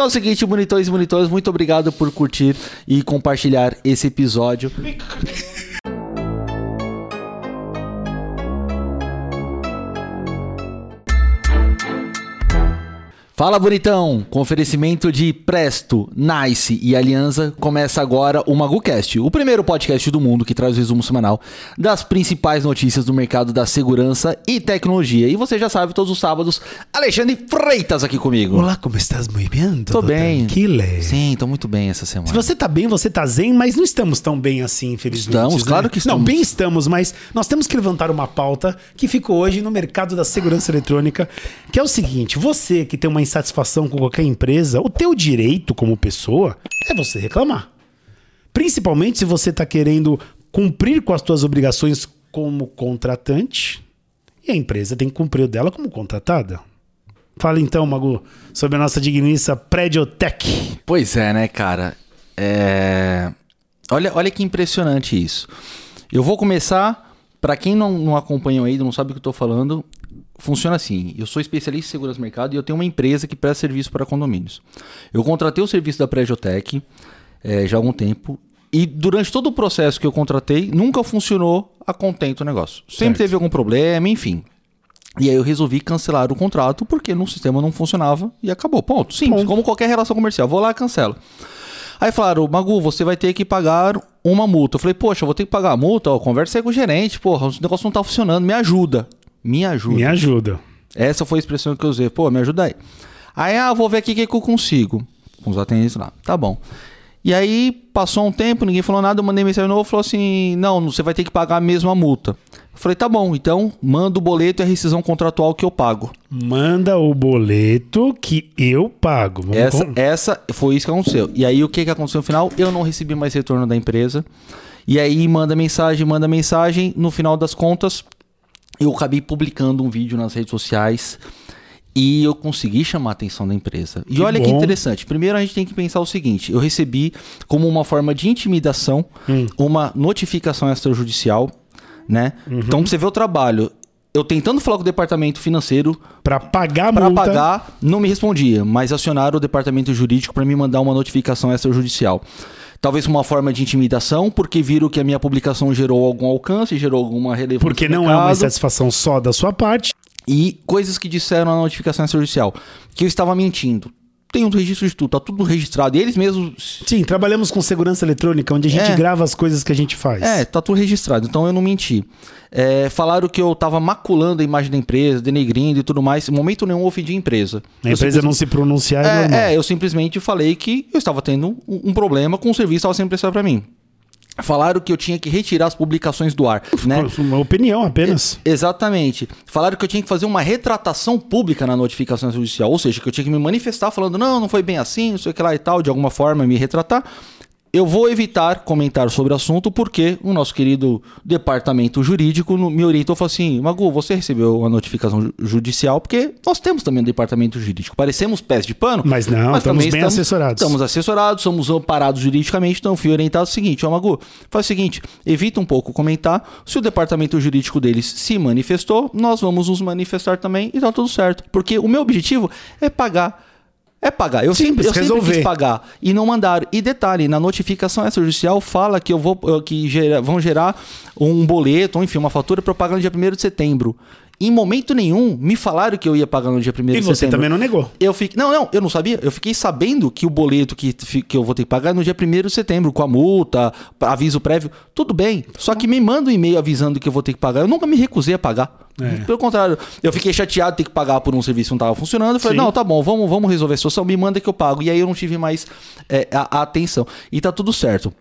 Então é o seguinte, bonitões e bonitões, muito obrigado por curtir e compartilhar esse episódio. Fala bonitão! Com oferecimento de Presto, Nice e Aliança, começa agora o MaguCast, o primeiro podcast do mundo que traz o resumo semanal das principais notícias do mercado da segurança e tecnologia. E você já sabe, todos os sábados, Alexandre Freitas aqui comigo. Olá, como estás? Muito bem? Tô bem. Tranquilo. Sim, tô muito bem essa semana. Se você tá bem, você tá zen, mas não estamos tão bem assim, infelizmente. Estamos, né? claro que estamos. Não, bem estamos, mas nós temos que levantar uma pauta que ficou hoje no mercado da segurança eletrônica, que é o seguinte, você que tem uma insatisfação com qualquer empresa, o teu direito como pessoa é você reclamar. Principalmente se você tá querendo cumprir com as tuas obrigações como contratante, e a empresa tem que cumprir o dela como contratada. Fala então, Magu, sobre a nossa digníssima Prediotech. Pois é, né, cara? É... Olha, olha que impressionante isso. Eu vou começar, para quem não, não acompanha ainda, não sabe o que eu tô falando, funciona assim. Eu sou especialista em segurança do mercado e eu tenho uma empresa que presta serviço para condomínios. Eu contratei o serviço da Prediotech é, já há algum tempo e durante todo o processo que eu contratei, nunca funcionou a contento o negócio. Sempre Certo. teve algum problema, enfim. E aí eu resolvi cancelar o contrato porque no sistema não funcionava e acabou. Ponto. Simples, Ponto. como qualquer relação comercial. Vou lá e cancelo. Aí falaram, Magu, você vai ter que pagar uma multa. Eu falei, poxa, eu vou ter que pagar a multa? Ó, conversa aí com o gerente, porra, o negócio não tá funcionando, me ajuda. Me ajuda. Me ajuda. Essa foi a expressão que eu usei. Pô, me ajuda aí. Aí, ah, vou ver aqui o que, que eu consigo. Com os atendentes lá. Tá bom. E aí, passou um tempo, ninguém falou nada, eu mandei mensagem novo, falou assim, não, você vai ter que pagar a mesma multa. Eu falei, tá bom, então manda o boleto e a rescisão contratual que eu pago. Manda o boleto que eu pago. Vamos Essa, com- essa foi isso que aconteceu. E aí, o que, que aconteceu no final? Eu não recebi mais retorno da empresa. E aí, manda mensagem, manda mensagem. No final das contas, eu acabei publicando um vídeo nas redes sociais e eu consegui chamar a atenção da empresa. E Que olha que bom. interessante. Primeiro, a gente tem que pensar o seguinte: eu recebi, como uma forma de intimidação, Hum. uma notificação extrajudicial, né? Uhum. Então, você vê o trabalho. Eu tentando falar com o departamento financeiro, Pra pagar a para multa. pagar, não me respondia, mas acionaram o departamento jurídico para me mandar uma notificação extrajudicial. Talvez uma forma de intimidação, porque viram que a minha publicação gerou algum alcance, gerou alguma relevância. Porque não é uma insatisfação só da sua parte. E coisas que disseram na notificação extrajudicial, que eu estava mentindo. Tem um registro de tudo, tá tudo registrado. E eles mesmos. Sim, trabalhamos com segurança eletrônica, onde a gente É. grava as coisas que a gente faz. É, tá tudo registrado, então eu não menti. É, falaram que eu tava maculando a imagem da empresa, denegrindo e tudo mais. Em momento nenhum ofendi a empresa. A Eu empresa não se pronunciar é. É, é, eu simplesmente falei que eu estava tendo um, um problema com o serviço que estava sendo prestado para mim. Falaram que eu tinha que retirar as publicações do ar, né? Uma opinião apenas. Exatamente. Falaram que eu tinha que fazer uma retratação pública na notificação judicial, ou seja, que eu tinha que me manifestar falando, não, não foi bem assim, não sei o que lá e tal, de alguma forma me retratar. Eu vou evitar comentar sobre o assunto porque o nosso querido departamento jurídico me orientou e falou assim: Magu, você recebeu a notificação ju- judicial porque nós temos também um departamento jurídico. Parecemos pés de pano, Mas não, estamos também bem assessorados. Estamos assessorados, somos amparados juridicamente, então fui orientado o seguinte, ó Magu, faz o seguinte, evita um pouco comentar, se o departamento jurídico deles se manifestou, nós vamos nos manifestar também e tá tudo certo. Porque o meu objetivo é pagar. É pagar. Eu sempre, Simples, eu sempre resolver. quis pagar. E não mandaram. E detalhe, na notificação extrajudicial fala que eu vou que gera- vão gerar um boleto, enfim, uma fatura para eu pagar no dia 1 de setembro. Em momento nenhum, me falaram que eu ia pagar no dia 1 E de você setembro. também não negou. Eu fiquei. Não, não, eu não sabia. Eu fiquei sabendo que o boleto que, que eu vou ter que pagar é no dia 1 de setembro, com a multa, aviso prévio. Tudo bem. Só que me manda um e-mail avisando que eu vou ter que pagar. Eu nunca me recusei a pagar. É. Pelo contrário, eu fiquei chateado de ter que pagar por um serviço que não estava funcionando. Eu falei, Sim. não, tá bom, vamos, vamos resolver a situação, me manda que eu pago. E aí eu não tive mais é, a, a atenção. E tá tudo certo.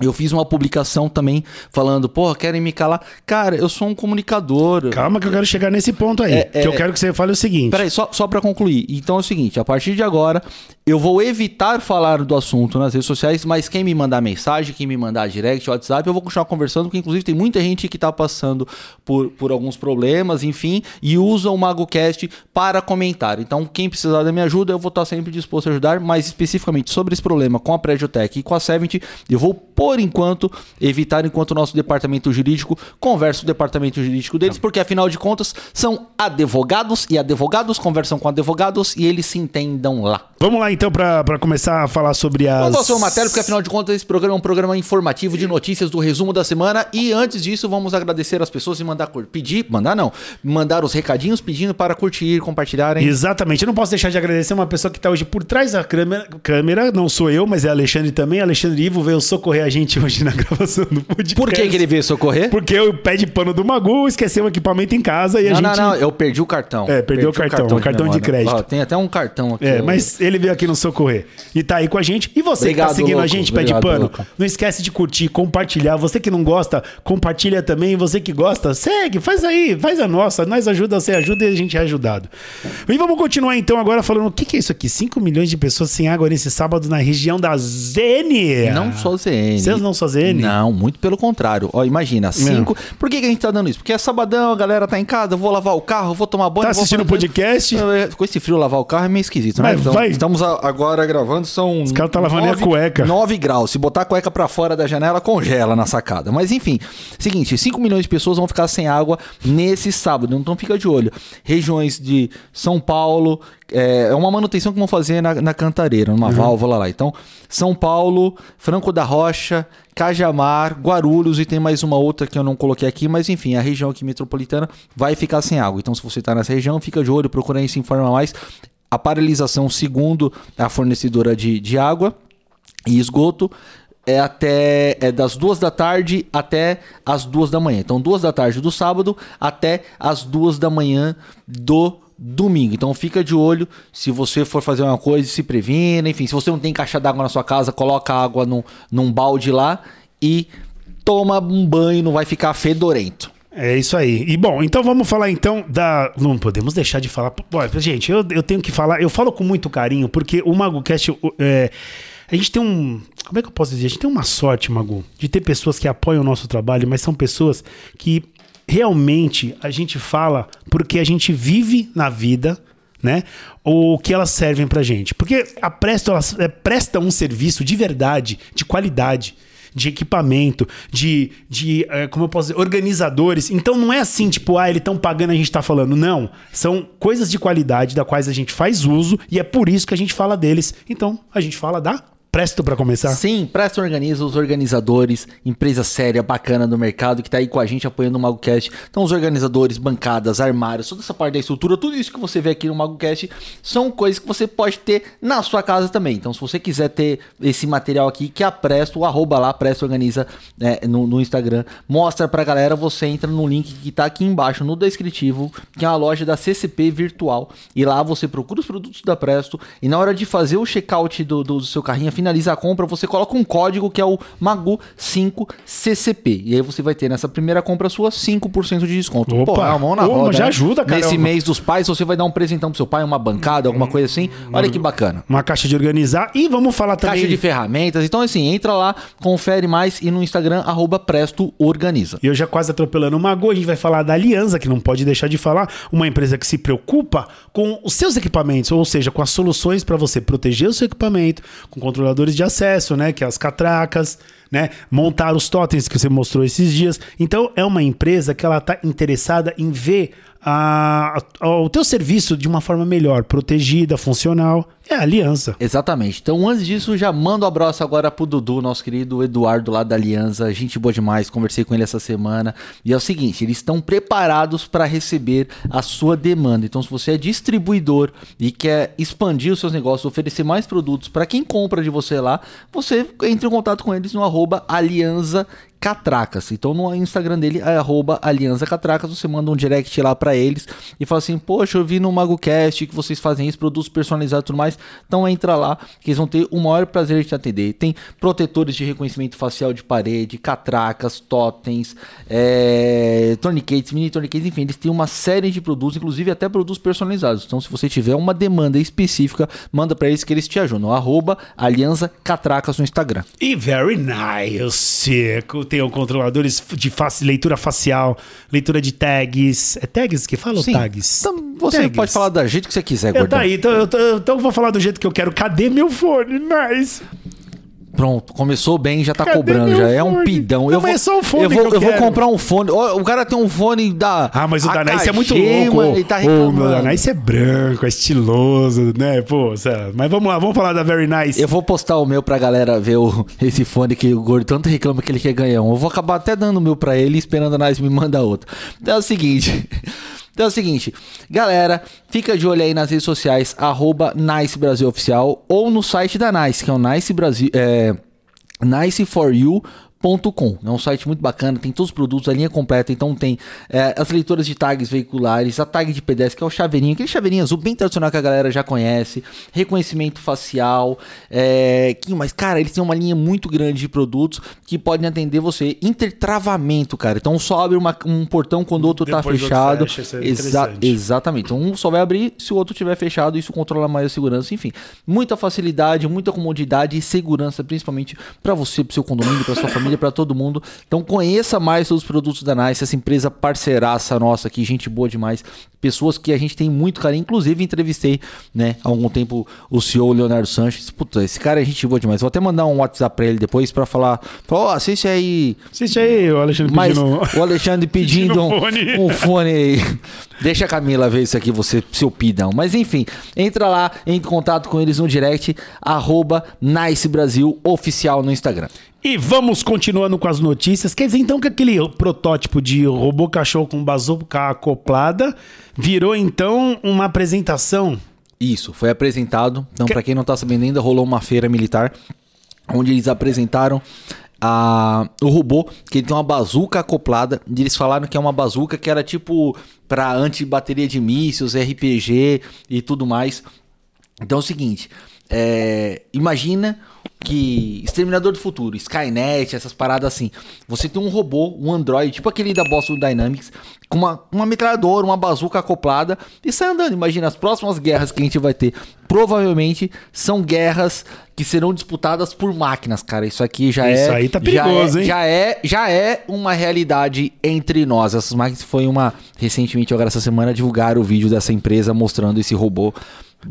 Eu fiz uma publicação também falando, porra, querem me calar. Cara, eu sou um comunicador. Calma que eu quero chegar nesse ponto aí. É, que é, eu quero que você fale o seguinte. Peraí, só, só para concluir. Então é o seguinte: a partir de agora, eu vou evitar falar do assunto nas redes sociais, mas quem me mandar mensagem, quem me mandar direct, WhatsApp, eu vou continuar conversando, porque inclusive tem muita gente que tá passando por, por alguns problemas, enfim, e usa o MagoCast para comentar. Então, quem precisar da minha ajuda, eu vou estar sempre disposto a ajudar, mas especificamente sobre esse problema com a Prediotech e com a 70, eu vou por enquanto, evitar enquanto o nosso departamento jurídico conversa com o departamento jurídico deles, porque afinal de contas são advogados e advogados conversam com advogados e eles se entendam lá. Vamos lá então pra começar a falar sobre as. Vamos ao seu matéria, porque afinal de contas esse programa é um programa informativo de notícias do resumo da semana. E antes disso, vamos agradecer as pessoas e mandar pedir, mandar não, mandar os recadinhos pedindo para curtir, compartilharem. Exatamente. Eu não posso deixar de agradecer uma pessoa que está hoje por trás da câmera, câmera. Não sou eu, mas é Alexandre também. Alexandre Ivo veio socorrer a gente hoje na gravação do podcast. Por que, que ele veio socorrer? Porque o pé de pano do Magu esqueceu o equipamento em casa e a Não, gente. não, não, eu perdi o cartão. É, perdeu o cartão, o cartão de memória. crédito. Ó, tem até um cartão aqui. É, mas ele veio aqui nos socorrer. E tá aí com a gente. E você que Obrigado, tá seguindo a louco. gente, pé de Obrigado, pano, louco. não esquece de curtir, compartilhar. Você que não gosta, compartilha também. Você que gosta, segue, faz aí, faz a nossa. Nós ajuda, você ajuda e a gente é ajudado. E vamos continuar então agora falando o que, que é isso aqui? 5 milhões de pessoas sem água nesse sábado na região da ZN. Não só ZN. Vocês não ZN? Não, muito pelo contrário. Ó, imagina, cinco. Por que, que a gente tá dando isso? Porque é sabadão, a galera tá em casa, eu vou lavar o carro, vou tomar banho. Tá assistindo o podcast? É, Com esse frio, lavar o carro é meio esquisito, né? Mas vai. Estamos agora gravando, são. Os caras tá lavando nem a cueca. 9 graus. Se botar a cueca pra fora da janela, congela na sacada. Mas enfim, seguinte: 5 milhões de pessoas vão ficar sem água nesse sábado. Então fica de olho. Regiões de São Paulo. É é uma manutenção que vão fazer na, na cantareira, numa válvula lá. Então, São Paulo, Franco da Rocha, Cajamar, Guarulhos e tem mais uma outra que eu não coloquei aqui, mas enfim, a região aqui metropolitana vai ficar sem água. Então, se você está nessa região, fica de olho, procura aí se informar mais. A paralisação, segundo a fornecedora de, de água e esgoto, é até é das duas da tarde até as duas da manhã. Então, duas da tarde do sábado até as duas da manhã do domingo. Então fica de olho se você for fazer uma coisa, se previna, enfim, se você não tem caixa d'água na sua casa, coloca água num, num balde lá e toma um banho, não vai ficar fedorento. É isso aí. E bom, então vamos falar então da. Não podemos deixar de falar. Bom, gente, eu, eu tenho que falar. Eu falo com muito carinho, porque o MagoCast. É, a gente tem um. Como é que eu posso dizer? A gente tem uma sorte, Magu, de ter pessoas que apoiam o nosso trabalho, mas são pessoas que realmente a gente fala porque a gente vive na vida. Né? O que elas servem pra gente. Porque a Presto é, presta um serviço de verdade, de qualidade de equipamento, de, de eh, como eu posso dizer, organizadores. Então não é assim, tipo, ah, eles estão pagando, a gente tá falando. Não. São coisas de qualidade da quais a gente faz uso e é por isso que a gente fala deles. Então a gente fala da Presto pra começar. Sim, Presta Organiza, os organizadores, empresa séria, bacana do mercado, que tá aí com a gente apoiando o MagoCast. Então, os organizadores, bancadas, armários, toda essa parte da estrutura, tudo isso que você vê aqui no MagoCast são coisas que você pode ter na sua casa também. Então, se você quiser ter esse material aqui, que a Presto, o arroba lá, Presto Organiza né, no, no Instagram, mostra pra galera, você entra no link que tá aqui embaixo, no descritivo, que é a loja da CCP Virtual. E lá você procura os produtos da Presto e na hora de fazer o checkout do, do seu carrinho, finaliza a compra, você coloca um código que é o MAGU5CCP. E aí você vai ter nessa primeira compra sua 5% de desconto. Opa! Pô, é mão na roda, já né? ajuda, cara. Nesse mês dos pais, você vai dar um presentão pro seu pai, uma bancada, alguma coisa assim. Olha que bacana. Uma caixa de organizar. E vamos falar também. Caixa de ferramentas. Então, assim, entra lá, confere mais e no Instagram, arroba Presto Organiza. E eu já quase atropelando o Mago, a gente vai falar da Aliança, que não pode deixar de falar, uma empresa que se preocupa com os seus equipamentos, ou seja, com as soluções para você proteger o seu equipamento, com controladores de acesso, né, que é as catracas, né, montar os totens que você mostrou esses dias. Então é uma empresa que ela está interessada em ver a- a- o teu serviço de uma forma melhor, protegida, funcional. É Aliança. Exatamente. Então, antes disso, já mando um abraço agora pro Dudu, nosso querido Eduardo lá da Aliança. Gente boa demais, conversei com ele essa semana. E é o seguinte, eles estão preparados para receber a sua demanda. Então, se você é distribuidor e quer expandir os seus negócios, oferecer mais produtos para quem compra de você lá, você entra em contato com eles no arroba Aliança Catracas. Então no Instagram dele é arroba Aliança Catracas, você manda um direct lá pra eles e fala assim, poxa, eu vi no MagoCast que vocês fazem isso, produtos personalizados e tudo mais, então entra lá que eles vão ter o maior prazer de te atender. Tem protetores de reconhecimento facial de parede, catracas, totens, é, tourniquets, mini tourniquets, enfim, eles têm uma série de produtos, inclusive até produtos personalizados. Então se você tiver uma demanda específica, manda pra eles que eles te ajudam. Arroba Aliança Catracas no Instagram. E very nice. Tem controladores de face- leitura facial, leitura de tags. É tags que fala Sim. tags? Então, você Tags. pode falar do jeito que você quiser, Eu, gordão. tá aí, então, eu, então eu vou falar do jeito que eu quero. Cadê meu fone? Nice. Pronto, começou bem, já tá Cadê cobrando, já é um pidão. Não, eu vou, é só o fone eu vou, eu eu vou comprar um fone. O cara tem um fone da. Ah, mas o da Nice é muito louco. mano, ele tá o reclamando. da Nice é branco, é estiloso, né? Pô, sério. mas vamos lá, vamos falar da Very Nice. Eu vou postar o meu pra galera ver o- esse fone que o gordo tanto reclama que ele quer ganhar um. Eu vou acabar até dando o meu pra ele, esperando a Nice me mandar outro. Então é o seguinte. Então é o seguinte, galera, fica de olho aí nas redes sociais, arroba Nice Brasil Oficial, ou no site da Nice, que é o Nice Brasil. É, niceforyou.com. É um site muito bacana, tem todos os produtos, a linha completa. Então tem é, as leitoras de tags veiculares, a tag de pedestre, que é o chaveirinho, aquele chaveirinho azul bem tradicional que a galera já conhece, reconhecimento facial. É, que mais? Cara, eles têm uma linha muito grande de produtos que podem atender você. Intertravamento, cara. Então só abre uma- um portão quando o outro tá Depois outro fechado. fecha, isso é Exa-. Exatamente. Então um só vai abrir se o outro tiver fechado, isso controla mais a segurança, enfim. Muita facilidade, muita comodidade e segurança, principalmente para você, para seu condomínio, para sua família, para todo mundo. Então conheça mais os produtos da Nice, essa empresa parceiraça nossa aqui, gente boa demais, pessoas que a gente tem muito carinho, inclusive entrevistei, né, há algum tempo o CEO Leonardo Sanches. Puta, esse cara é gente boa demais. Vou até mandar um WhatsApp para ele depois para falar, ó, assiste aí Assiste aí, o Alexandre mas pedindo... o Alexandre pedindo Pedindo um, fone. um fone aí. Deixa a Camila ver isso aqui, você, seu pidão. Mas enfim, entra lá, entre em contato com eles no direct, arroba Nice Brasil Oficial no Instagram. E vamos continuando com as notícias. Quer dizer, então, que aquele protótipo de robô cachorro com bazuca acoplada virou, então, uma apresentação. Isso, foi apresentado. Então, pra quem não tá sabendo ainda, rolou uma feira militar onde eles apresentaram a, o robô, que ele tem uma bazuca acoplada. E eles falaram que é uma bazuca que era tipo pra anti-bateria de mísseis, RPG e tudo mais. Então é o seguinte, é, imagina que Exterminador do Futuro, Skynet, essas paradas assim. Você tem um robô, um android, tipo aquele da Boston Dynamics, com uma, uma metralhadora, uma bazuca acoplada e sai andando. Imagina as próximas guerras que a gente vai ter. Provavelmente são guerras que serão disputadas por máquinas, cara. Isso aqui já é. Isso aí tá já perigoso, é- hein? Já é, já é uma realidade entre nós. Essas máquinas foi uma. Recentemente, agora essa semana, divulgaram o vídeo dessa empresa mostrando esse robô.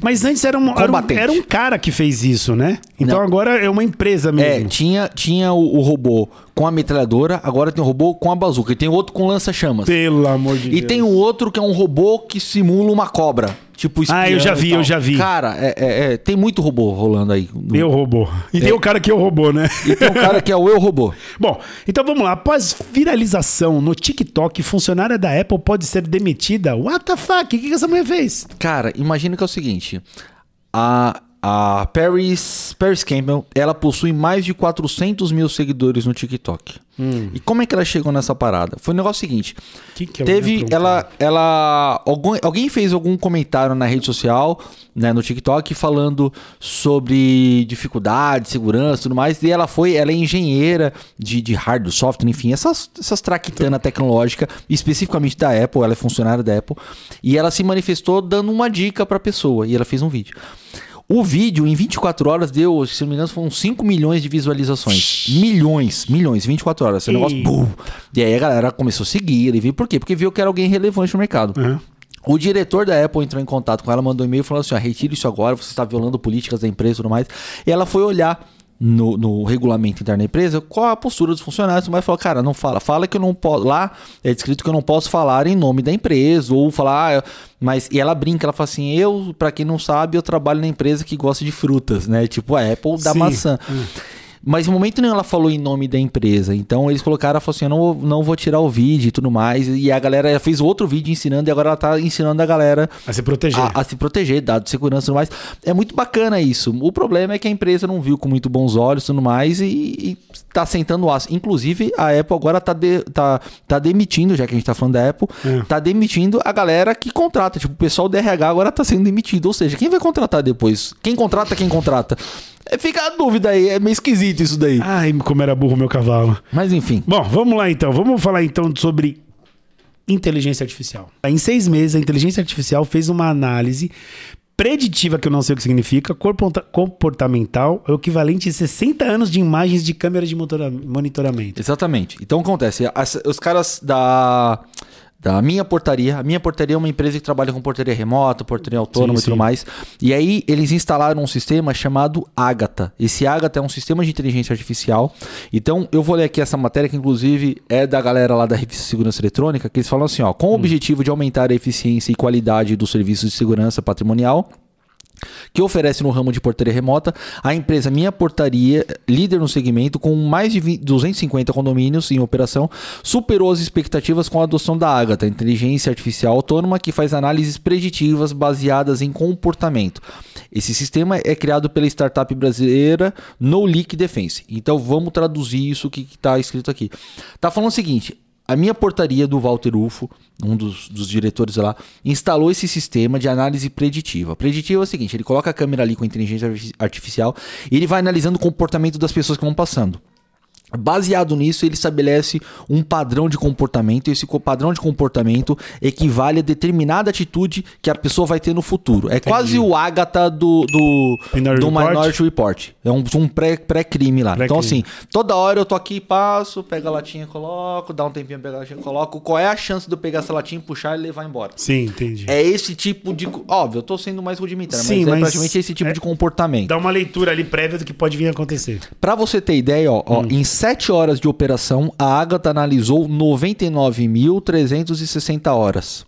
Mas antes era um, era um, era um cara que fez isso, né? Então Não. agora é uma empresa É, mesmo. tinha, tinha o, o robô com a metralhadora, agora tem o robô com a bazuca. E tem outro com lança-chamas. Pelo amor de E Deus. tem o outro que é um robô que simula uma cobra. Tipo Ah, eu espião já e vi, tal. eu já vi. Cara, é, é- é, tem muito robô rolando aí. No- Eu robô. E tem o cara que é o robô, né? E tem um cara que é o Eu Robô. Bom, então vamos lá. Após viralização no TikTok, funcionária da Apple pode ser demitida. What the fuck? O que, que essa mulher fez? Cara, imagina que é o seguinte. A, a Paris, Paris Campbell, ela possui mais de 400 mil seguidores no TikTok. E como é que ela chegou nessa parada? Foi o negócio seguinte. Que que é teve, ela, ela, algum, alguém fez algum comentário na rede social, né, no TikTok, falando sobre dificuldade, segurança e tudo mais. E ela foi, ela é engenheira de, de hardware, software, enfim, essas, essas traquitanas tecnológicas, especificamente da Apple, ela é funcionária da Apple. E ela se manifestou dando uma dica pra pessoa. E ela fez um vídeo. O vídeo, em 24 horas, deu, se não me engano, foram 5 milhões de visualizações. Milhões, milhões, 24 horas. Esse negócio. Bum. E aí a galera começou a seguir. E viu por quê? Porque viu que era alguém relevante no mercado. Aham. O diretor da Apple entrou em contato com ela, mandou um e-mail falando assim: ó, retire isso agora, você está violando políticas da empresa e tudo mais. E ela foi olhar no, no regulamento interno da empresa qual a postura dos funcionários, mas falou: cara, não fala, fala que eu não posso. Lá é descrito que eu não posso falar em nome da empresa, ou falar. ah, mas e ela brinca, ela fala assim: eu, pra quem não sabe, eu trabalho na empresa que gosta de frutas, né? Tipo a Apple da Sim. maçã. Mas em momento nenhum ela falou em nome da empresa. Então eles colocaram, ela falou assim: eu não, vou- não vou tirar o vídeo e tudo mais. E a galera fez outro vídeo ensinando, e agora ela tá ensinando a galera A se proteger. a, a se proteger, dados de segurança e tudo mais. É muito bacana isso. O problema é que a empresa não viu com muito bons olhos e tudo mais e, e tá sentando o aço. Inclusive, a Apple agora tá, de- tá, tá demitindo, já que a gente tá falando da Apple, É. tá demitindo a galera que contrata. Tipo, o pessoal do RH agora tá sendo demitido. Ou seja, quem vai contratar depois? Quem contrata, quem contrata? É, fica a dúvida aí, é meio esquisito isso daí. Ai, como era burro meu cavalo. Mas enfim. Bom, vamos lá então. Vamos falar então sobre inteligência artificial. Em seis meses, a inteligência artificial fez uma análise preditiva, que eu não sei o que significa, comportamental, é o equivalente a 60 anos de imagens de câmera de monitoramento. Exatamente. Então acontece, as- os caras da da minha portaria. A minha portaria é uma empresa que trabalha com portaria remota, portaria autônoma Sim, e tudo sim. mais. E aí eles instalaram um sistema chamado Agatha. Esse Agatha é um sistema de inteligência artificial. Então eu vou ler aqui essa matéria que inclusive é da galera lá da revista Segurança Eletrônica, que eles falam assim, ó, com o objetivo de aumentar a eficiência e qualidade dos serviços de segurança patrimonial, que oferece no ramo de portaria remota, a empresa Minha Portaria, líder no segmento, com mais de 20 250 condomínios em operação, superou as expectativas com a adoção da Agatha, inteligência artificial autônoma que faz análises preditivas baseadas em comportamento. Esse sistema é criado pela startup brasileira No Leak Defense. Então vamos traduzir isso que está escrito aqui. Tá falando o seguinte: a minha portaria do Walter Ufo, um dos, dos diretores lá, instalou esse sistema de análise preditiva. Preditiva é o seguinte: ele coloca a câmera ali com inteligência arti- artificial e ele vai analisando o comportamento das pessoas que vão passando. Baseado nisso, ele estabelece um padrão de comportamento, e esse padrão de comportamento equivale a determinada atitude que a pessoa vai ter no futuro. É quase o Agatha do, do, Minority do Report? Minority Report. É um, um pré- pré-crime lá. então, Pré-crime. assim, toda hora eu tô aqui, passo, pego a latinha, coloco, dá um tempinho, pego a latinha, coloco. Qual é a chance de eu pegar essa latinha, puxar e levar embora? Sim, entendi. É esse tipo de. Óbvio, eu tô sendo mais rudimentar, Sim, mas é mas praticamente esse tipo é- de comportamento. Dá uma leitura ali prévia do que pode vir a acontecer. Pra você ter ideia, ó, Hum. ó, em 7 horas de operação, a Agatha analisou 99.360 horas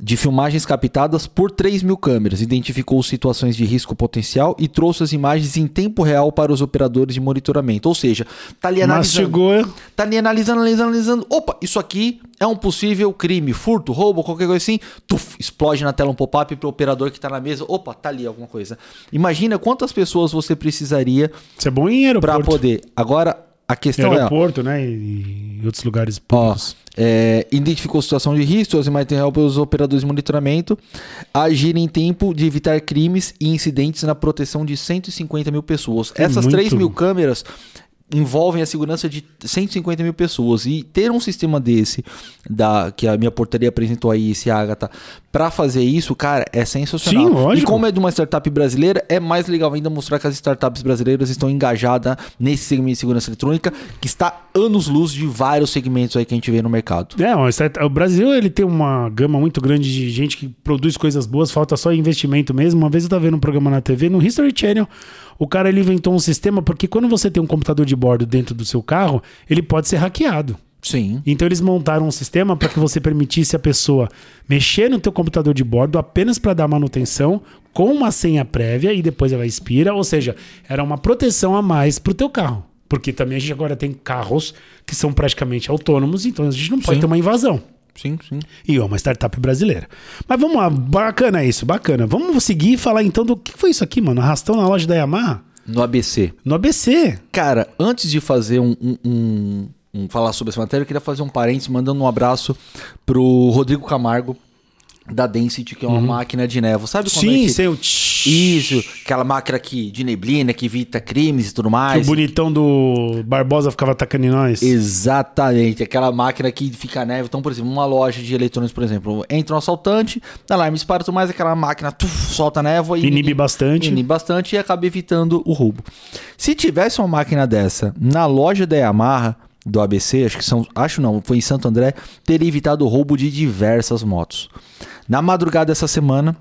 de filmagens captadas por 3 mil câmeras, identificou situações de risco potencial e trouxe as imagens em tempo real para os operadores de monitoramento. Ou seja, tá ali analisando. Mastigou. Tá ali analisando, analisando, analisando. Opa, isso aqui é um possível crime, furto, roubo, qualquer coisa assim. Tuf, explode na tela um pop-up pro operador que tá na mesa. Opa, tá ali alguma coisa. Imagina quantas pessoas você precisaria Isso é bom Pra aeroporto. poder. Agora, a questão é. ó, aeroporto, né? E outros lugares Ó, públicos. é, identificou situação de risco, as imagens real pelos operadores de monitoramento, agir em tempo de evitar crimes e incidentes na proteção de 150 mil pessoas. É Essas muito. 3 mil câmeras envolvem a segurança de 150 mil pessoas e ter um sistema desse da que a minha portaria apresentou aí esse Agatha para fazer isso cara é sensacional Sim, lógico. e como é de uma startup brasileira é mais legal ainda mostrar que as startups brasileiras estão engajadas nesse segmento de segurança eletrônica que está anos luz de vários segmentos aí que a gente vê no mercado É, o Brasil ele tem uma gama muito grande de gente que produz coisas boas, falta só investimento mesmo. Uma vez eu tava vendo um programa na TV, no History Channel, o cara ele inventou um sistema porque quando você tem um computador de bordo dentro do seu carro, ele pode ser hackeado. sim Então eles montaram um sistema para que você permitisse a pessoa mexer no teu computador de bordo apenas para dar manutenção com uma senha prévia e depois ela expira, ou seja, era uma proteção a mais para o teu carro. Porque também a gente agora tem carros que são praticamente autônomos, então a gente não pode Sim. ter uma invasão. Sim sim E é uma startup brasileira. Mas vamos lá, bacana isso, bacana. Vamos seguir e falar então do que foi isso aqui, mano? Arrastão na loja da Yamaha? no ABC No ABC. Cara, antes de fazer um, um- um- um- falar sobre essa matéria, eu queria fazer um parênteses, mandando um abraço pro Rodrigo Camargo, da Density, que é uma máquina de névoa. Sabe quando é Sim, que- seu. Isso, aquela máquina que, de neblina que evita crimes e tudo Que o mais. bonitão do Barbosa ficava atacando em nós. Exatamente, aquela máquina que fica neve. Então, por exemplo, uma loja de eletrônicos, por exemplo, entra um assaltante, alarme dispara tudo mais, aquela máquina tuf, solta névoa e Inibe bastante. Inibe bastante e acaba evitando o roubo. Se tivesse uma máquina dessa na loja da Yamaha do ABC, acho que são, acho não, foi em Santo André, teria evitado o roubo de diversas motos. Na madrugada dessa semana,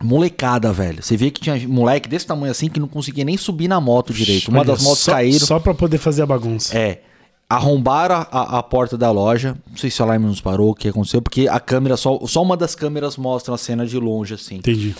molecada, velho. Você vê que tinha moleque desse tamanho assim que não conseguia nem subir na moto direito. Uma Olha, das motos só, caíram. Só pra poder fazer a bagunça. É. Arrombaram a, a- porta da loja. Não sei se o alarme nos parou, o que aconteceu, porque a câmera, só, só uma das câmeras mostra a cena de longe, assim. Entendi.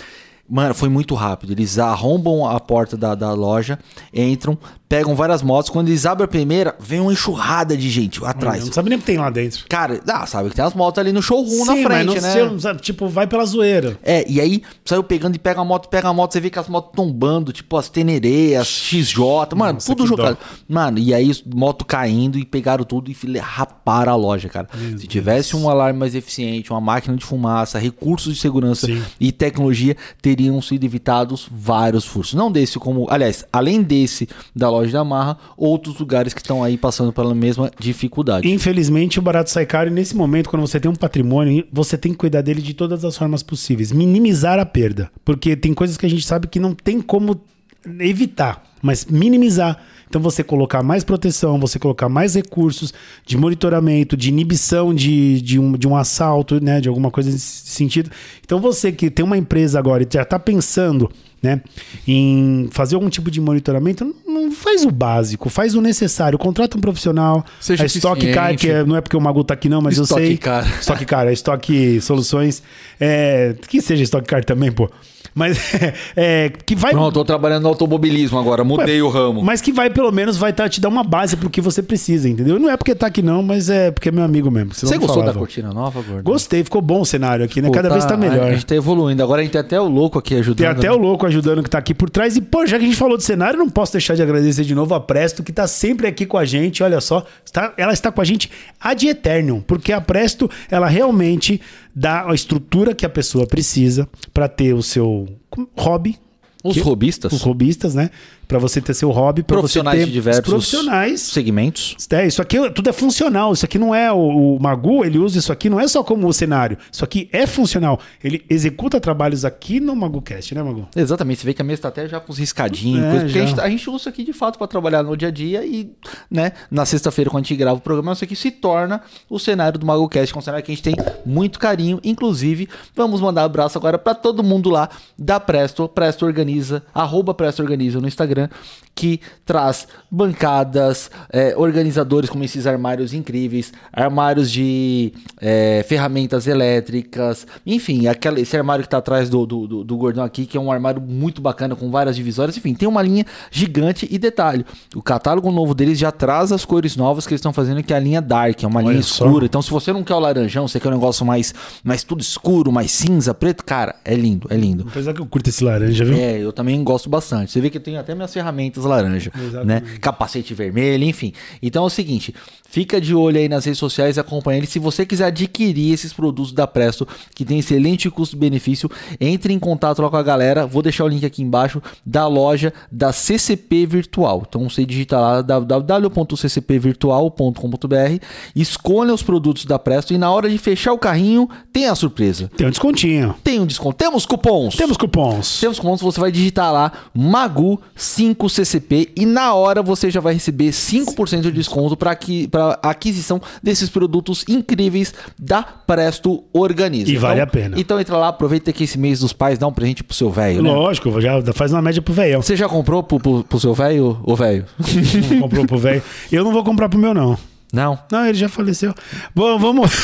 Mano, foi muito rápido. Eles arrombam a porta da, da loja, entram, pegam várias motos. Quando eles abrem a primeira, vem uma enxurrada de gente atrás. Não sabe nem o que tem lá dentro. Cara, ah, sabe que tem as motos ali no showroom na Sim, frente, mas não né? sei, não tipo, vai pela zoeira. É, e aí saiu pegando e pega a moto, pega a moto, você vê que as motos tombando, tipo as Tenerê, as XJ, mano, Nossa, tudo jogado. Mano, e aí moto caindo e pegaram tudo e raparam a loja, cara. Se tivesse um alarme mais eficiente, uma máquina de fumaça, recursos de segurança Sim. e tecnologia, teriam sido evitados vários furtos. Não desse como, aliás, além desse da loja da Marra, outros lugares que estão aí passando pela mesma dificuldade. Infelizmente, o barato sai caro e nesse momento, quando você tem um patrimônio, você tem que cuidar dele de todas as formas possíveis. Minimizar a perda. Porque tem coisas que a gente sabe que não tem como evitar, mas minimizar. Então você colocar mais proteção, você colocar mais recursos de monitoramento, de inibição de, de, um, de um assalto, né? De alguma coisa nesse sentido. Então você que tem uma empresa agora e já está pensando né, em fazer algum tipo de monitoramento, não faz o básico, faz o necessário, contrata um profissional, Seja a Stock Car, que é- não é porque o Magu tá aqui não, mas eu Stock sei. Car. Stock Car, é Stock Soluções, é, que seja Stock Car também, pô. Mas é, que vai Pronto, tô trabalhando no automobilismo agora, mudei o ramo. mas que vai, pelo menos, vai tá, te dar uma base pro que você precisa, entendeu? Não é porque tá aqui não, mas é porque é meu amigo mesmo. Você eu gostou da falava. cortina nova, Gordo? Gostei, ficou bom o cenário aqui, né? Pô, Cada vez tá melhor. A gente tá evoluindo. Agora a gente tem até o louco aqui ajudando. Tem até né? o louco ajudando que tá aqui por trás. E, pô, já que a gente falou de cenário, eu não posso deixar de agradecer de novo a Presto, que tá sempre aqui com a gente. Olha só, está- ela está com a gente ad eternum, porque a Presto, ela realmente dá a estrutura que a pessoa precisa para ter o seu hobby. Os que- robistas, Os robistas, né? Para você ter seu hobby, para você profissionais ter de diversos profissionais segmentos. é, isso aqui tudo é funcional. Isso aqui não é o, o Magu, ele usa isso aqui não é só como cenário. Isso aqui é funcional. Ele executa trabalhos aqui no MaguCast, né, Magu? Exatamente, você vê que a tá até já com os riscadinhos, É, coisa, porque a gente, a gente usa isso aqui de fato para trabalhar no dia a dia e, né, na sexta-feira, quando a gente grava o programa, isso aqui se torna o cenário do MagoCast, que é um cenário que a gente tem muito carinho. Inclusive, vamos mandar abraço agora para todo mundo lá da Presto, Presto Organiza, arroba Presto Organiza no Instagram, Merci. Que traz bancadas, é, organizadores como esses armários incríveis, armários de é, ferramentas elétricas, enfim, aquela, esse armário que tá atrás do, do, do, do gordão aqui, que é um armário muito bacana com várias divisórias, enfim, tem uma linha gigante e detalhe, o catálogo novo deles já traz as cores novas que eles estão fazendo, que é a linha Dark, é uma Olha linha só. escura, então se você não quer o laranjão, você quer um negócio mais, mais tudo escuro, mais cinza, preto, cara, é lindo, é lindo. Apesar que eu curto esse laranja, viu? É, eu também gosto bastante. Você vê que eu tenho até minhas ferramentas laranja, né? Capacete vermelho, enfim. Então é o seguinte, fica de olho aí nas redes sociais, acompanha ele. Se você quiser adquirir esses produtos da Presto, que tem excelente custo-benefício, entre em contato lá com a galera. Vou deixar o link aqui embaixo da loja da CCP Virtual. Então você digita lá www.ccpvirtual.com.br, escolha os produtos da Presto e na hora de fechar o carrinho, tem a surpresa. Tem um descontinho. Tem um desconto. Temos cupons. Temos cupons. Temos cupons, você vai digitar lá Magu5CCP e na hora você já vai receber 5% de desconto para aquisição desses produtos incríveis da Presto Organiza. E vale a pena. Então entra lá, aproveita que esse mês dos pais dá um presente pro seu velho, né? Lógico, já faz uma média pro velhão. Você já comprou pro, pro, pro seu velho, ô velho? Comprou pro velho. Eu não vou comprar pro meu, não. Não? Não, ele já faleceu. Bom, vamos.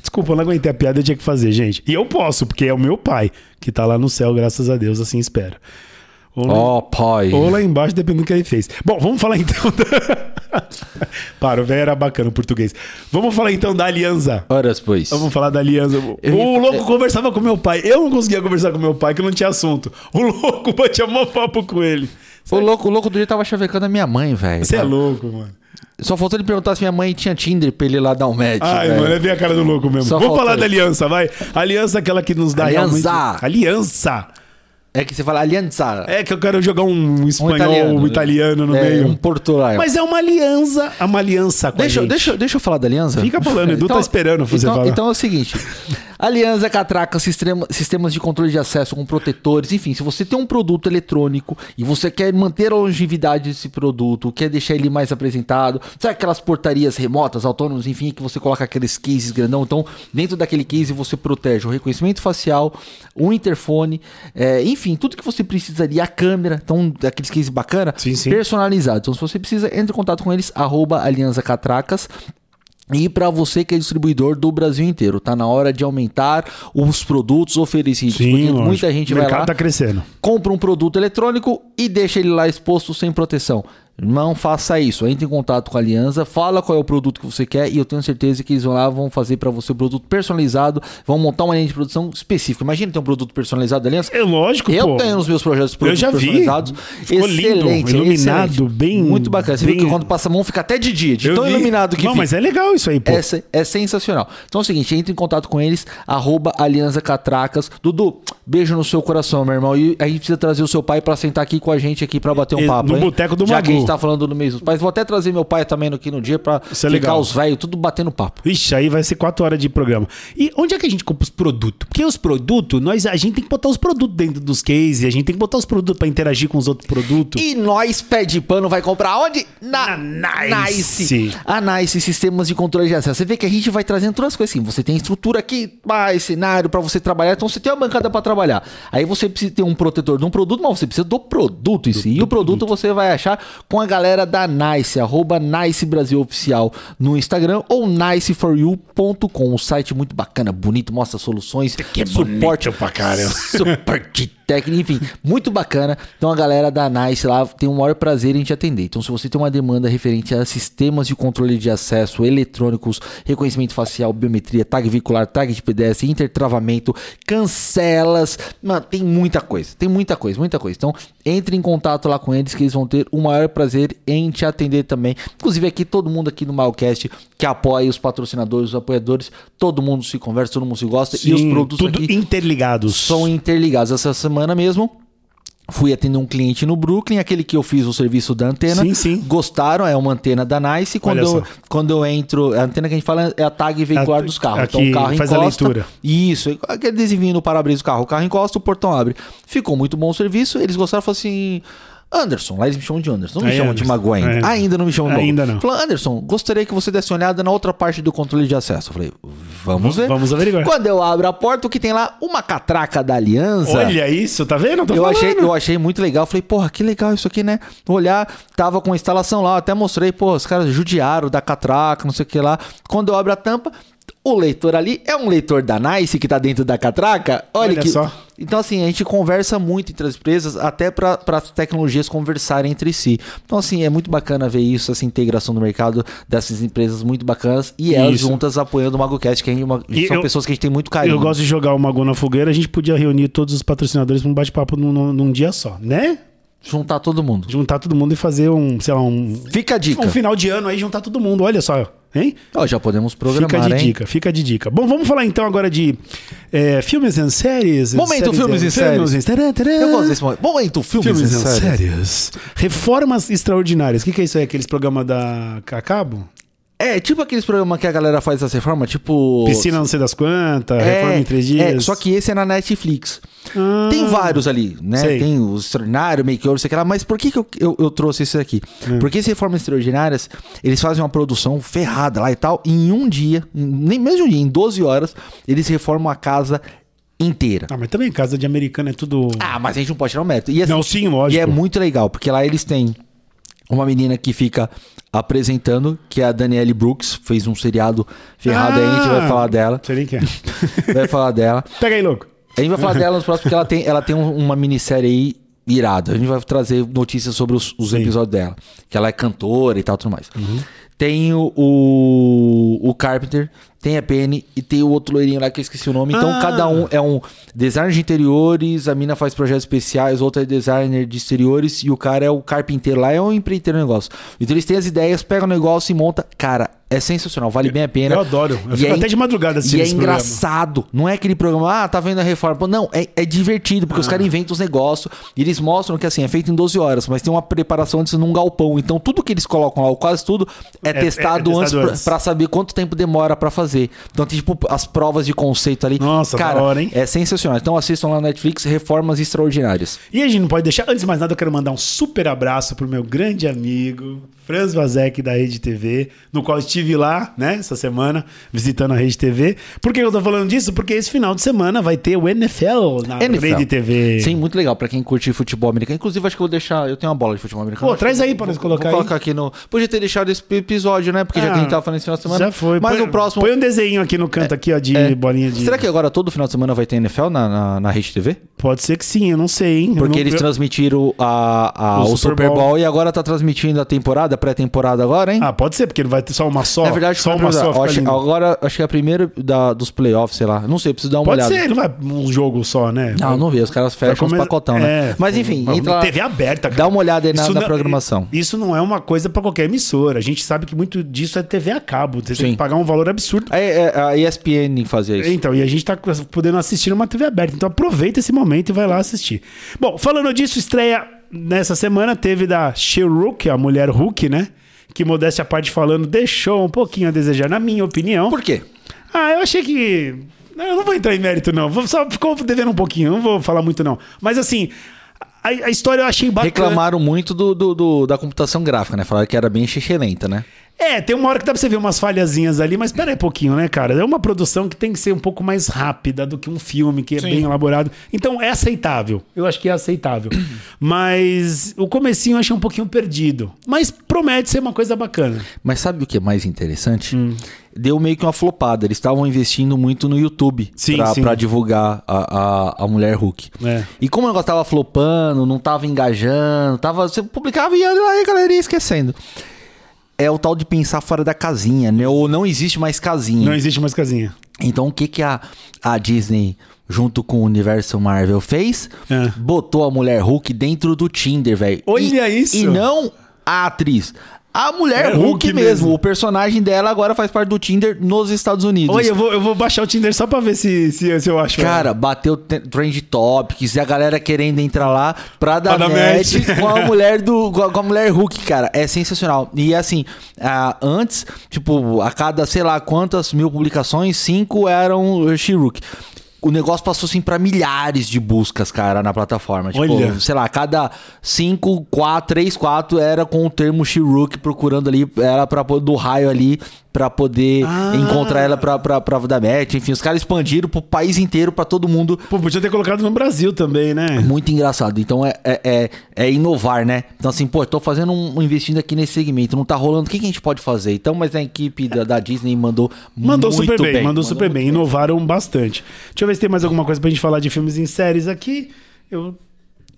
Desculpa, eu não aguentei a piada, eu tinha que fazer, gente. E eu posso, porque é o meu pai, que tá lá no céu, graças a Deus, assim espero. Ou, lá- Ó, pai. ou lá embaixo, dependendo do que ele fez. Bom, vamos falar então. Da... Para, o velho era bacana o português. Vamos falar então da aliança. Horas, pois. Vamos falar da aliança. Eu o louco conversava com meu pai. Eu não conseguia conversar com meu pai, que não tinha assunto. O louco batia mó papo com ele. O louco, o louco do dia tava chavecando a minha mãe, velho. Você é louco, mano. Só faltou ele perguntar se minha mãe tinha Tinder pra ele lá dar um match. Ai, mano, é ver a cara do louco mesmo. Só Vamos falar isso. da aliança, vai. Aliança é aquela que nos dá Aliança. realmente... Aliança. É que você fala aliança. É que eu quero jogar um espanhol, um italiano, italiano, no é, meio. Um português. Mas é uma aliança, é uma aliança com Deixa, a gente. deixa, deixa eu falar da Aliança. Fica falando, Edu tá esperando você então, falar. Então é o seguinte: Aliança catraca sistema, sistemas de controle de acesso com protetores. Enfim, se você tem um produto eletrônico e você quer manter a longevidade desse produto, quer deixar ele mais apresentado, sabe aquelas portarias remotas, autônomas, enfim, que você coloca aqueles cases grandão. Então, dentro daquele case você protege o reconhecimento facial, o interfone, é, enfim, tudo que você precisaria, a câmera. Então, aqueles cases bacana, Sim, sim. personalizados. Então, se você precisa, entre em contato com eles, arroba Aliança Catracas. E para você que é distribuidor do Brasil inteiro, tá na hora de aumentar os produtos oferecidos. Sim, muita gente o vai mercado lá, tá crescendo. compra um produto eletrônico e deixa ele lá exposto sem proteção. Não faça isso. Entre em contato com a Aliança, fala qual é o produto que você quer e eu tenho certeza que eles vão lá, vão fazer para você o produto personalizado, vão montar uma linha de produção específica. Imagina ter um produto personalizado da Aliança. É lógico, Eu pô. tenho nos meus projetos Eu produtos já vi. personalizados. Ficou lindo, iluminado, excelente. bem- Muito bacana. Você bem- viu que quando passa a mão fica até de dia, de Eu tão vi. iluminado que Não, fica. mas é legal isso aí, pô. É, é sensacional. Então é o seguinte, entre em contato com eles, arroba Aliança Catracas. Dudu, beijo no seu coração, meu irmão. E a gente precisa trazer o seu pai pra sentar aqui com a gente aqui pra bater um papo. no hein? boteco do Já Magu. Tá falando do mês dos pais. Vou até trazer meu pai também aqui no dia pra Isso é ficar legal. os velhos tudo batendo papo. Ixi, aí vai ser quatro horas de programa. E onde é que a gente compra os produtos? Porque os produtos, nós, a gente tem que botar os produtos dentro dos cases, a gente tem que botar os produtos pra interagir com os outros produtos. E nós, pé de pano, vai comprar onde? Na, Na Nice. Nice. A Nice Sistemas de Controle de Acesso. Você vê que a gente vai trazendo todas as coisas assim. Você tem estrutura aqui, mais cenário pra você trabalhar. Então você tem uma bancada pra trabalhar. Aí você precisa ter um protetor de um produto, mas você precisa do produto em si. E o produto você vai achar com a galera da Nice, arroba Nice Brasil Oficial no Instagram ou niceforyou.com. Um site muito bacana, bonito, mostra soluções, Que é bonito pra caramba. suporte técnico, enfim, muito bacana. Então a galera da Nice lá tem o maior prazer em te atender. Então se você tem uma demanda referente a sistemas de controle de acesso eletrônicos, reconhecimento facial, biometria, tag veicular, tag de PDS, intertravamento, cancelas, mano, tem muita coisa, tem muita coisa, muita coisa. Então entre em contato lá com eles que eles vão ter o maior prazer em te atender também. Inclusive aqui todo mundo aqui no Malcast que apoia os patrocinadores, os apoiadores, todo mundo se conversa, todo mundo se gosta e os Sim, produtos tudo aqui interligados. são interligados. Essa semana mesmo, fui atender um cliente no Brooklyn, aquele que eu fiz o serviço da antena. Sim, sim. Gostaram, é uma antena da Nice. Quando, eu, quando eu entro, a antena que a gente fala é a tag veicular A- dos carros. então o carro faz a encosta. leitura. Isso, aquele adesivinho no para-brisa do carro. O carro encosta, o portão abre. Ficou muito bom o serviço. Eles gostaram, falaram assim. Anderson, lá eles me chamam de Anderson, não me É, chamam de Anderson. Mago ainda. É. Ainda não me chamam de Mago. Ainda não. Falou, Anderson, gostaria que você desse uma olhada na outra parte do controle de acesso. Eu falei, vamos ver. Vamos averiguar. Quando eu abro a porta, o que tem lá? Uma catraca da aliança. Olha isso, tá vendo? Tô Eu falando. achei, eu achei muito legal. Falei, porra, que legal isso aqui, né? Olhar, tava com a instalação lá, eu até mostrei, pô, os caras judiaram da catraca, não sei o que lá. Quando eu abro a tampa, o leitor ali é um leitor da Nice que tá dentro da catraca. Olha, Olha que. só. Então, assim, a gente conversa muito entre as empresas, até para as tecnologias conversarem entre si. Então, assim, é muito bacana ver isso, essa integração no mercado dessas empresas muito bacanas e elas Isso. juntas apoiando o MagoCast, que é uma, são eu- pessoas que a gente tem muito carinho. Eu gosto de jogar o Mago na fogueira, a gente podia reunir todos os patrocinadores pra um bate-papo num- num dia só, né? Juntar todo mundo. Juntar todo mundo e fazer um, sei lá, um, Fica a dica. um final de ano aí, juntar todo mundo, olha só, hein? Ó, já podemos programar, Fica de hein? dica, fica de dica. Bom, vamos falar então agora de é, filmes e séries. Momento séries filmes e séries. Tadã, tadã. Eu gosto desse momento. Momento, filmes, Filmes e séries. séries. Reformas extraordinárias. O que, que é isso aí? Aqueles programas da a cabo? É, tipo aqueles programas que a galera faz essa reforma, tipo... Piscina não sei das quantas, É, reforma em três dias. é, só que esse é na Netflix. Ah. Tem vários ali, né? Sei. Tem o Extraordinário, Make-Over, sei lá. Mas por que, que eu, eu, eu trouxe isso aqui? Hum. Porque esse Reformas Extraordinárias, eles fazem uma produção ferrada lá e tal. E em um dia, em- nem mesmo um dia, em 12 horas, eles reformam a casa inteira. Ah, mas também casa de americano é tudo. Ah, mas a gente não pode tirar o mérito. E, assim, Não, sim, lógico. E é muito legal, porque lá eles têm uma menina que fica apresentando, que é a Danielle Brooks, fez um seriado ferrado aí, a gente Ah. vai falar dela. Sei nem que é. Vai falar dela. Pega aí, louco. A gente vai falar dela nos próximos, porque ela tem, ela tem um- uma minissérie aí irada. A gente vai trazer notícias sobre os, os episódios dela. Que ela é cantora e tal, tudo mais. Uhum. Tem o, o, o Carpenter, tem a Penny e tem o outro loirinho lá que eu esqueci o nome. Então Ah. cada um é um designer de interiores, a mina faz projetos especiais, outra é designer de exteriores e o cara é o carpinteiro lá, é um empreiteiro do negócio. Então eles têm as ideias, pegam o negócio e monta. Cara, é sensacional, vale bem a pena. Eu adoro. Eu E fico é até de madrugada assistindo E é esse programa. engraçado. Não é aquele programa, ah, tá vendo a reforma. Não, é, é divertido, porque os Ah. caras inventam os negócios e eles mostram que assim, é feito em 12 horas, mas tem uma preparação antes num galpão. Então tudo que eles colocam lá, ou quase tudo, é, É- é- é testado, testado antes, antes. Pra, saber quanto tempo demora pra fazer. Então tem tipo as provas de conceito ali. Nossa, Cara, hora, hein? é sensacional. Então assistam lá na Netflix, Reformas Extraordinárias. E a gente não pode deixar. Antes de mais nada, eu quero mandar um super abraço pro meu grande amigo, Franz Vazek, da Rede TV, no qual estive lá, né, essa semana, visitando a Rede TV. Por que eu tô falando disso? Porque esse final de semana vai ter o NFL na NFL. Rede TV. Sim, muito legal pra quem curte futebol americano. Inclusive, acho que eu vou deixar. Eu tenho uma bola de futebol americano. Pô, traz aí pra nós colocar Vou aí. colocar aqui no. Podia ter deixado esse episódio, né? Porque já que a gente Ah, tava falando esse final de semana. Já foi. Mas põe, o próximo. Põe um desenho aqui no canto aqui, ó, de bolinha de. Será que agora todo final de semana vai ter NFL na, na, na Rede TV? Pode ser que sim, eu não sei, hein? Porque não- eles transmitiram a, a- O o, Super Bowl. Bowl. e agora tá transmitindo a temporada, a pré-temporada agora, hein? Ah, pode ser, porque ele vai ter só uma só. Na verdade, só uma só. acho- agora acho que é a primeira da, dos playoffs, sei lá. Não sei, preciso dar uma Pode olhada. ser, ele vai um jogo só, né? Não, não vi. Os caras fecham os come- pacotão, né? É, Mas enfim, entra TV aberta, cara. dá uma olhada aí na, na não- programação. Isso não é uma coisa pra qualquer emissora. A gente sabe que muito disso é TV a cabo. Você tem que pagar um valor absurdo. É, é, a ESPN fazia isso. Então, e a gente tá podendo assistir numa TV aberta. Então aproveita esse momento e vai lá assistir. Bom, falando disso, estreia nessa semana teve da She-Hulk, a mulher Hulk, né? Que modéstia a parte falando, deixou um pouquinho a desejar, na minha opinião. Por quê? Ah, eu achei que. Eu não vou entrar em mérito, não. Vou- Só ficou devendo um pouquinho, não vou falar muito, não. Mas assim, a, a história eu achei bacana. Reclamaram muito do, do- do- da computação gráfica, né? Falaram que era bem lenta, né? É, tem uma hora que dá pra você ver umas falhazinhas ali, mas espera aí um pouquinho, né, cara? É uma produção que tem que ser um pouco mais rápida do que um filme que é Sim. bem elaborado. Então é aceitável. Eu acho que é aceitável. mas o comecinho eu achei um pouquinho perdido. Mas promete ser uma coisa bacana. Mas sabe o que é mais interessante? Hum. Deu meio que uma flopada. Eles estavam investindo muito no YouTube Sim, pra, sim. pra divulgar a, a, a mulher Hulk. É. E como o negócio tava flopando, não tava engajando, tava, você publicava e aí a galera ia esquecendo. É o tal de pensar fora da casinha, né? Ou não existe mais casinha. Não existe mais casinha. Então o que, que a, a Disney, junto com o universo Marvel, fez? É. Botou a mulher Hulk dentro do Tinder, velho. Olha E- isso! E não a atriz. A mulher É Hulk, Hulk mesmo. mesmo. O personagem dela agora faz parte do Tinder nos Estados Unidos. Oi, eu vou, eu vou baixar o Tinder só pra ver se, se, se eu acho. Cara, bateu te- Trend Topics e a galera querendo entrar lá pra dar, dar match, match. com a mulher do com a, mulher Hulk, cara. É sensacional. E assim, antes, tipo, a cada sei lá quantas mil publicações, cinco eram She-Hulk. O negócio passou assim pra milhares de buscas, cara, na plataforma. Tipo, Olha. sei lá, cada cinco, quatro, três, quatro era com o termo She-Hulk procurando ali, era pra, pôr do raio ali pra poder Ah. encontrar ela pra, pra, pra dar match. Enfim, os caras expandiram pro país inteiro, pra todo mundo Pô, podia ter colocado no Brasil também, né? muito engraçado. Então é, é, é, é inovar, né? Então, assim, pô, tô fazendo um, um investindo aqui nesse segmento, não tá rolando. O que, que a gente pode fazer? Então, mas a equipe da, da Disney mandou Mandou muito super bem, mandou super muito bem. Inovaram bastante. Deixa eu ver se tem mais alguma coisa pra gente falar de filmes em séries aqui. Eu.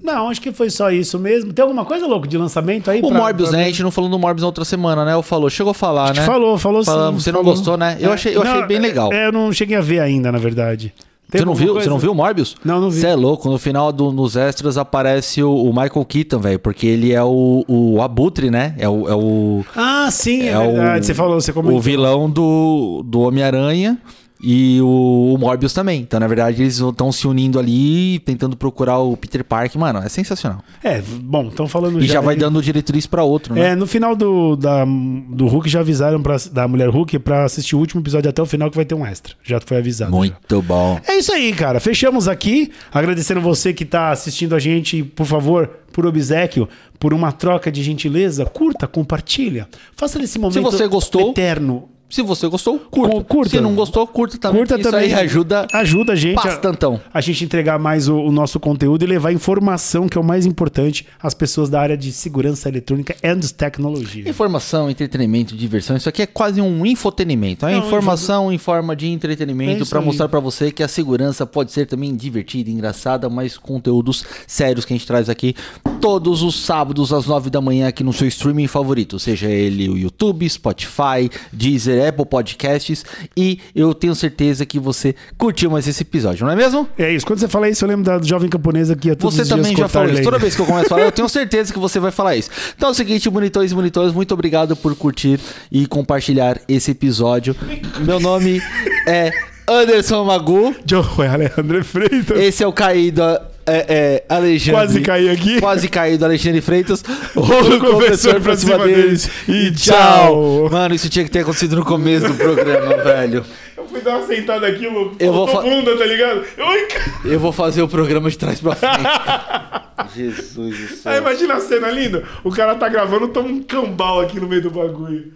Não, acho que foi só isso mesmo. Tem alguma coisa, louco, de lançamento aí? O pra- Morbius, pra- né? A gente não falou do Morbius na outra semana, né? Eu falou, chegou a falar, né? Falou, falou sim. Falamos, você não falou. gostou, né? Eu É, achei, eu achei não, bem legal. É, eu não cheguei a ver ainda, na verdade. Tem Você não viu? coisa? Você não viu o Morbius? Não, não vi. Você é louco. No final do, nos extras aparece o, o Michael Keaton, velho. Porque ele é o, o Abutre, né? É o, é o, Ah, sim, é, é o- verdade. Você falou, você comentou. o vilão do, do Homem-Aranha e o, o Morbius também. Então, na verdade, eles estão se unindo ali, tentando procurar o Peter Parker. Mano, é sensacional. É, bom, estão falando E já vai aí- dando diretriz pra outro, né? É, no final do, da, do Hulk já avisaram pra, da mulher Hulk pra assistir o último episódio até o final que vai ter um extra. Já foi avisado. já. Muito bom. É isso aí, cara. Fechamos aqui. Agradecendo você que tá assistindo a gente, por favor, por obsequio, por uma troca de gentileza, curta, compartilha. Faça desse momento você gostou, eterno. Se você gostou, curta. Cu- curta. Se não gostou, curta também. Curta Isso também. aí ajuda Ajuda a gente a, bastantão. a gente entregar mais o, o nosso conteúdo e levar informação, que é o mais importante, às pessoas da área de segurança eletrônica e tecnologia. Informação, entretenimento, diversão, isso aqui é quase um infotenimento. É Não, informação em forma de É entretenimento isso para mostrar para você que a segurança pode ser também divertida, engraçada, mas conteúdos sérios que a gente traz aqui todos os sábados às nove da manhã aqui no seu streaming favorito, seja ele o YouTube, Spotify, Deezer, Apple Podcasts e eu tenho certeza que você curtiu mais esse episódio, não é mesmo? É isso. Quando você fala isso, eu lembro da jovem camponesa que ia todos Você também já falou isso. Toda vez que eu começo a falar, eu tenho certeza que você vai falar isso. Então é o seguinte, bonitões e bonitões, muito obrigado por curtir e compartilhar esse episódio. Meu nome é Anderson Magu. Joe Alejandro Freitas. Esse é o caído é, é, Alexandre. Quase caí aqui. Quase caído Alexandre Freitas. O confessor pra cima deles. E tchau. Mano, isso tinha que ter acontecido no começo do programa, velho. Eu fui dar uma sentada aqui, louco. Eu vou fa- bunda, tá ligado? Cara. Eu vou fazer o programa de trás pra frente. Jesus do céu. Aí imagina a cena linda. O cara tá gravando, toma um cambal aqui no meio do bagulho.